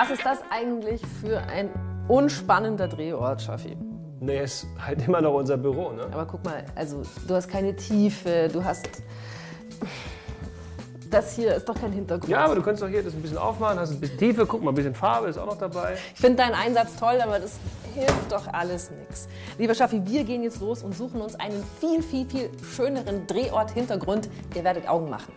Was ist das eigentlich für ein unspannender Drehort, Schaffi? Nee, ist halt immer noch unser Büro, ne? Aber guck mal, also du hast keine Tiefe, du hast. Das hier ist doch kein Hintergrund. Ja, aber du könntest doch hier das ein bisschen aufmachen, hast ein bisschen Tiefe, guck mal, ein bisschen Farbe ist auch noch dabei. Ich finde deinen Einsatz toll, aber das hilft doch alles nichts. Lieber Schaffi, wir gehen jetzt los und suchen uns einen viel, viel, viel schöneren Drehort-Hintergrund. Ihr werdet Augen machen.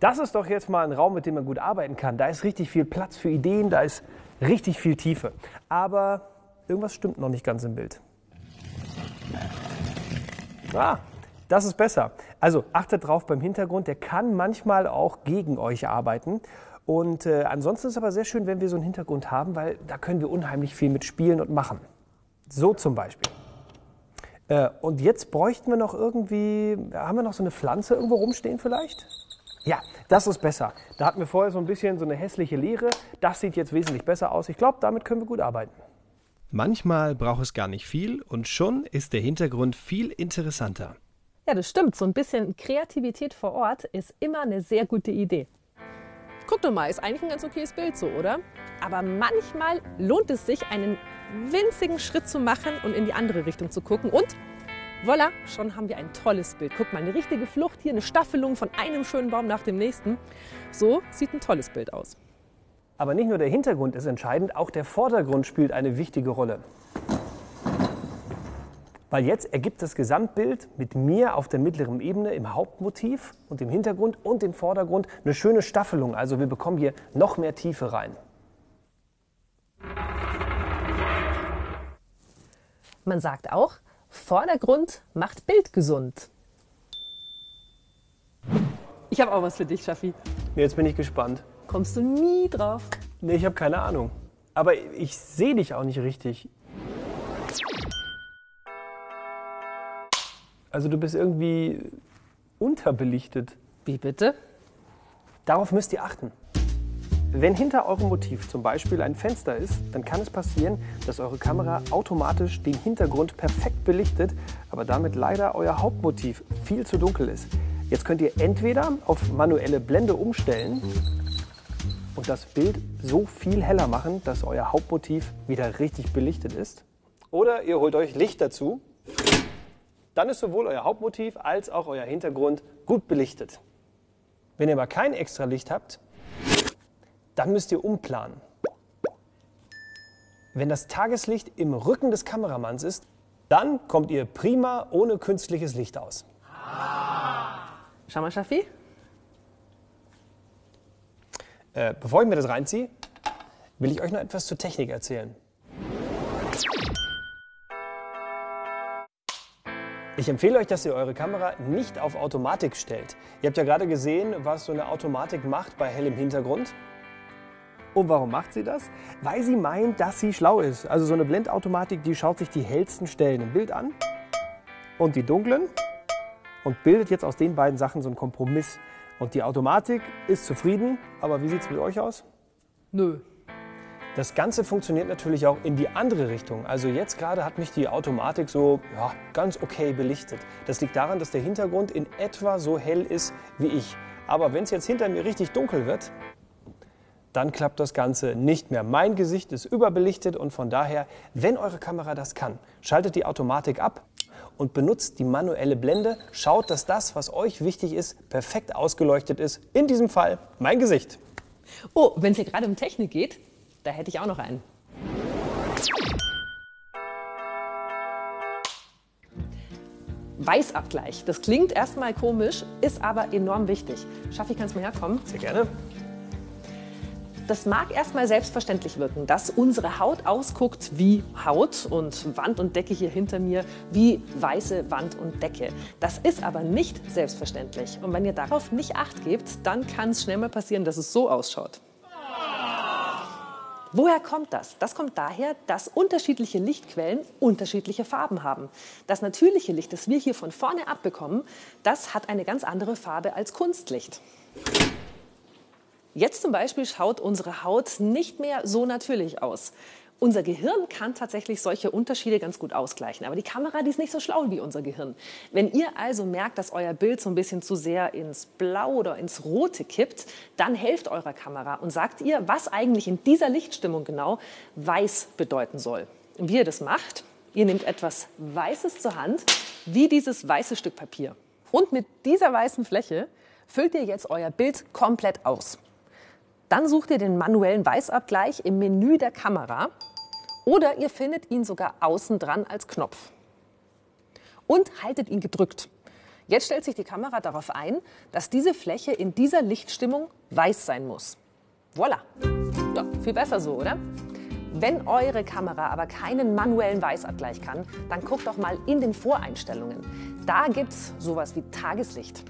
Das ist doch jetzt mal ein Raum, mit dem man gut arbeiten kann. Da ist richtig viel Platz für Ideen, da ist richtig viel Tiefe. Aber irgendwas stimmt noch nicht ganz im Bild. Ah, das ist besser. Also achtet drauf beim Hintergrund, der kann manchmal auch gegen euch arbeiten. Und äh, ansonsten ist es aber sehr schön, wenn wir so einen Hintergrund haben, weil da können wir unheimlich viel mit spielen und machen. So zum Beispiel. Äh, und jetzt bräuchten wir noch irgendwie, haben wir noch so eine Pflanze irgendwo rumstehen vielleicht? Ja, das ist besser. Da hatten wir vorher so ein bisschen so eine hässliche Leere. Das sieht jetzt wesentlich besser aus. Ich glaube, damit können wir gut arbeiten. Manchmal braucht es gar nicht viel und schon ist der Hintergrund viel interessanter. Ja, das stimmt. So ein bisschen Kreativität vor Ort ist immer eine sehr gute Idee. Guck doch mal, ist eigentlich ein ganz okayes Bild so, oder? Aber manchmal lohnt es sich, einen winzigen Schritt zu machen und in die andere Richtung zu gucken. Und voilà, schon haben wir ein tolles Bild. Guck mal, eine richtige Flucht hier, eine Staffelung von einem schönen Baum nach dem nächsten. So sieht ein tolles Bild aus. Aber nicht nur der Hintergrund ist entscheidend, auch der Vordergrund spielt eine wichtige Rolle. Weil jetzt ergibt das Gesamtbild mit mir auf der mittleren Ebene im Hauptmotiv und im Hintergrund und im Vordergrund eine schöne Staffelung. Also wir bekommen hier noch mehr Tiefe rein. Man sagt auch, Vordergrund macht Bild gesund. Ich habe auch was für dich, Schaffi. Jetzt bin ich gespannt. Kommst du nie drauf? Nee, ich habe keine Ahnung. Aber ich sehe dich auch nicht richtig. Also du bist irgendwie unterbelichtet. Wie bitte? Darauf müsst ihr achten. Wenn hinter eurem Motiv zum Beispiel ein Fenster ist, dann kann es passieren, dass eure Kamera automatisch den Hintergrund perfekt belichtet, aber damit leider euer Hauptmotiv viel zu dunkel ist. Jetzt könnt ihr entweder auf manuelle Blende umstellen und das Bild so viel heller machen, dass euer Hauptmotiv wieder richtig belichtet ist. Oder ihr holt euch Licht dazu. Dann ist sowohl euer Hauptmotiv als auch euer Hintergrund gut belichtet. Wenn ihr aber kein extra Licht habt, dann müsst ihr umplanen. Wenn das Tageslicht im Rücken des Kameramanns ist, dann kommt ihr prima ohne künstliches Licht aus. Schau mal, Schaffi. Äh, bevor ich mir das reinziehe, will ich euch noch etwas zur Technik erzählen. Ich empfehle euch, dass ihr eure Kamera nicht auf Automatik stellt. Ihr habt ja gerade gesehen, was so eine Automatik macht bei hellem Hintergrund. Und warum macht sie das? Weil sie meint, dass sie schlau ist. Also so eine Blendautomatik, die schaut sich die hellsten Stellen im Bild an und die dunklen und bildet jetzt aus den beiden Sachen so einen Kompromiss. Und die Automatik ist zufrieden, aber wie sieht es mit euch aus? Nö. Das Ganze funktioniert natürlich auch in die andere Richtung. Also jetzt gerade hat mich die Automatik so ja, ganz okay belichtet. Das liegt daran, dass der Hintergrund in etwa so hell ist wie ich. Aber wenn es jetzt hinter mir richtig dunkel wird, dann klappt das Ganze nicht mehr. Mein Gesicht ist überbelichtet und von daher, wenn eure Kamera das kann, schaltet die Automatik ab und benutzt die manuelle Blende. Schaut, dass das, was euch wichtig ist, perfekt ausgeleuchtet ist. In diesem Fall mein Gesicht. Oh, wenn es hier gerade um Technik geht, da hätte ich auch noch einen. Weißabgleich. Das klingt erstmal komisch, ist aber enorm wichtig. Schaffi, kannst du mal herkommen? Sehr gerne. Das mag erstmal selbstverständlich wirken, dass unsere Haut ausguckt wie Haut und Wand und Decke hier hinter mir wie weiße Wand und Decke. Das ist aber nicht selbstverständlich. Und wenn ihr darauf nicht acht gebt, dann kann es schnell mal passieren, dass es so ausschaut. Woher kommt das? Das kommt daher, dass unterschiedliche Lichtquellen unterschiedliche Farben haben. Das natürliche Licht, das wir hier von vorne abbekommen, das hat eine ganz andere Farbe als Kunstlicht. Jetzt zum Beispiel schaut unsere Haut nicht mehr so natürlich aus. Unser Gehirn kann tatsächlich solche Unterschiede ganz gut ausgleichen. Aber die Kamera, die ist nicht so schlau wie unser Gehirn. Wenn ihr also merkt, dass euer Bild so ein bisschen zu sehr ins Blau oder ins Rote kippt, dann helft eurer Kamera und sagt ihr, was eigentlich in dieser Lichtstimmung genau weiß bedeuten soll. Und wie ihr das macht, ihr nehmt etwas Weißes zur Hand, wie dieses weiße Stück Papier. Und mit dieser weißen Fläche füllt ihr jetzt euer Bild komplett aus. Dann sucht ihr den manuellen Weißabgleich im Menü der Kamera oder ihr findet ihn sogar außen dran als Knopf. Und haltet ihn gedrückt. Jetzt stellt sich die Kamera darauf ein, dass diese Fläche in dieser Lichtstimmung weiß sein muss. Voilà. Ja, viel besser so, oder? Wenn eure Kamera aber keinen manuellen Weißabgleich kann, dann guckt doch mal in den Voreinstellungen. Da gibt es sowas wie Tageslicht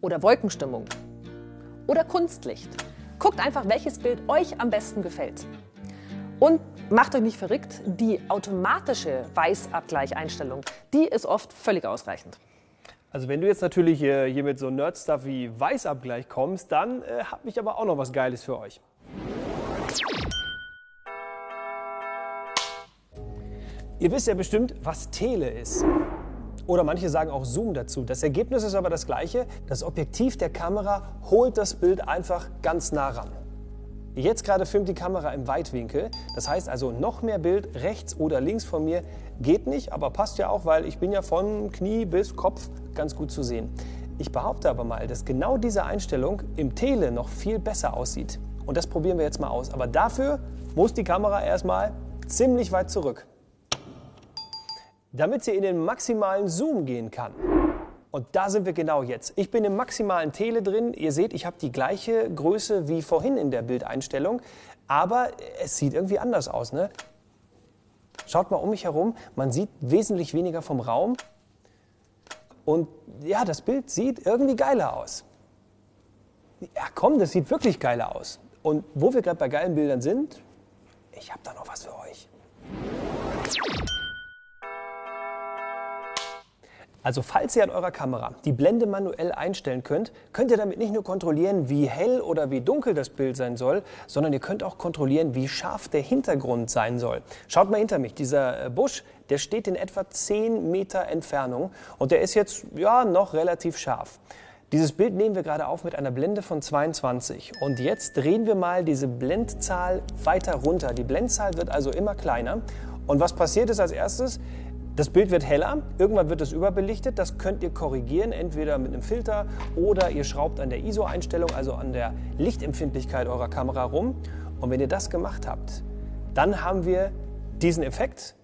oder Wolkenstimmung oder Kunstlicht. Guckt einfach, welches Bild euch am besten gefällt. Und macht euch nicht verrückt, die automatische Weißabgleicheinstellung, die ist oft völlig ausreichend. Also wenn du jetzt natürlich äh, hier mit so Nerd-Stuff wie Weißabgleich kommst, dann äh, habe ich aber auch noch was Geiles für euch. Ihr wisst ja bestimmt, was Tele ist. Oder manche sagen auch Zoom dazu. Das Ergebnis ist aber das gleiche. Das Objektiv der Kamera holt das Bild einfach ganz nah ran. Jetzt gerade filmt die Kamera im Weitwinkel. Das heißt also, noch mehr Bild rechts oder links von mir geht nicht, aber passt ja auch, weil ich bin ja von Knie bis Kopf ganz gut zu sehen. Ich behaupte aber mal, dass genau diese Einstellung im Tele noch viel besser aussieht. Und das probieren wir jetzt mal aus. Aber dafür muss die Kamera erstmal ziemlich weit zurück. Damit sie in den maximalen Zoom gehen kann. Und da sind wir genau jetzt. Ich bin im maximalen Tele drin. Ihr seht, ich habe die gleiche Größe wie vorhin in der Bildeinstellung, aber es sieht irgendwie anders aus. Ne? Schaut mal um mich herum, man sieht wesentlich weniger vom Raum. Und ja, das Bild sieht irgendwie geiler aus. Ja, komm, das sieht wirklich geiler aus. Und wo wir gerade bei geilen Bildern sind, ich habe da noch was für euch. Also falls ihr an eurer Kamera die Blende manuell einstellen könnt, könnt ihr damit nicht nur kontrollieren, wie hell oder wie dunkel das Bild sein soll, sondern ihr könnt auch kontrollieren, wie scharf der Hintergrund sein soll. Schaut mal hinter mich, dieser äh, Busch, der steht in etwa 10 Meter Entfernung und der ist jetzt ja noch relativ scharf. Dieses Bild nehmen wir gerade auf mit einer Blende von 22 und jetzt drehen wir mal diese Blendzahl weiter runter. Die Blendzahl wird also immer kleiner und was passiert ist als erstes? Das Bild wird heller, irgendwann wird es überbelichtet. Das könnt ihr korrigieren, entweder mit einem Filter oder ihr schraubt an der ISO-Einstellung, also an der Lichtempfindlichkeit eurer Kamera rum. Und wenn ihr das gemacht habt, dann haben wir diesen Effekt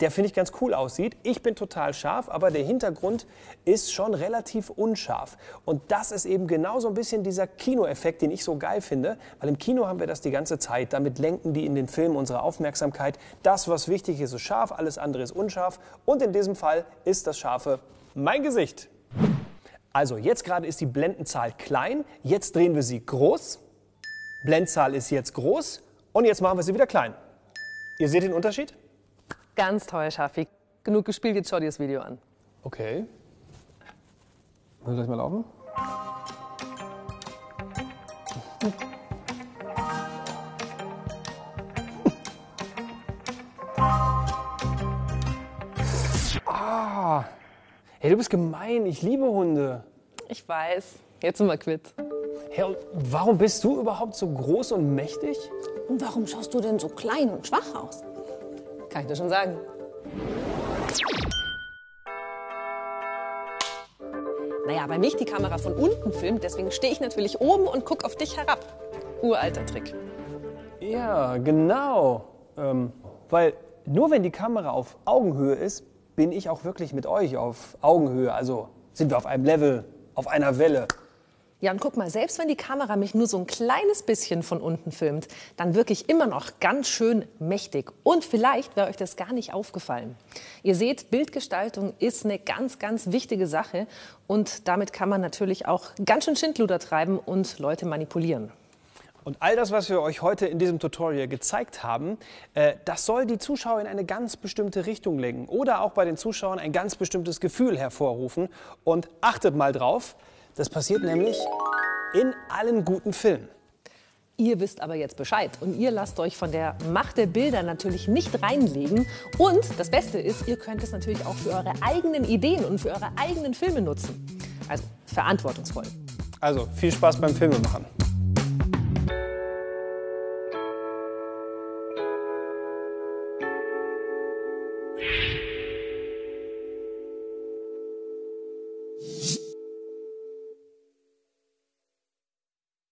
der finde ich ganz cool aussieht. Ich bin total scharf, aber der Hintergrund ist schon relativ unscharf. Und das ist eben genau so ein bisschen dieser Kinoeffekt, den ich so geil finde, weil im Kino haben wir das die ganze Zeit. Damit lenken die in den Filmen unsere Aufmerksamkeit. Das, was wichtig ist, ist scharf, alles andere ist unscharf. Und in diesem Fall ist das Scharfe mein Gesicht. Also jetzt gerade ist die Blendenzahl klein, jetzt drehen wir sie groß. Blendzahl ist jetzt groß und jetzt machen wir sie wieder klein. Ihr seht den Unterschied? Ganz toll, Schafi. Genug gespielt, jetzt schau dir das Video an. Okay. Muss ich gleich mal laufen? ah. Hey, du bist gemein. Ich liebe Hunde. Ich weiß. Jetzt sind wir quitt. Hey, und warum bist du überhaupt so groß und mächtig? Und warum schaust du denn so klein und schwach aus? Kann ich dir schon sagen. Naja, weil mich die Kamera von unten filmt, deswegen stehe ich natürlich oben und gucke auf dich herab. Uralter Trick. Ja, genau. Ähm, weil nur wenn die Kamera auf Augenhöhe ist, bin ich auch wirklich mit euch auf Augenhöhe. Also sind wir auf einem Level, auf einer Welle. Ja, und guck mal, selbst wenn die Kamera mich nur so ein kleines bisschen von unten filmt, dann wirke ich immer noch ganz schön mächtig. Und vielleicht wäre euch das gar nicht aufgefallen. Ihr seht, Bildgestaltung ist eine ganz, ganz wichtige Sache. Und damit kann man natürlich auch ganz schön Schindluder treiben und Leute manipulieren. Und all das, was wir euch heute in diesem Tutorial gezeigt haben, äh, das soll die Zuschauer in eine ganz bestimmte Richtung lenken oder auch bei den Zuschauern ein ganz bestimmtes Gefühl hervorrufen. Und achtet mal drauf, das passiert nämlich in allen guten Filmen. Ihr wisst aber jetzt Bescheid und ihr lasst euch von der Macht der Bilder natürlich nicht reinlegen. Und das Beste ist, ihr könnt es natürlich auch für eure eigenen Ideen und für eure eigenen Filme nutzen. Also verantwortungsvoll. Also viel Spaß beim Filmemachen.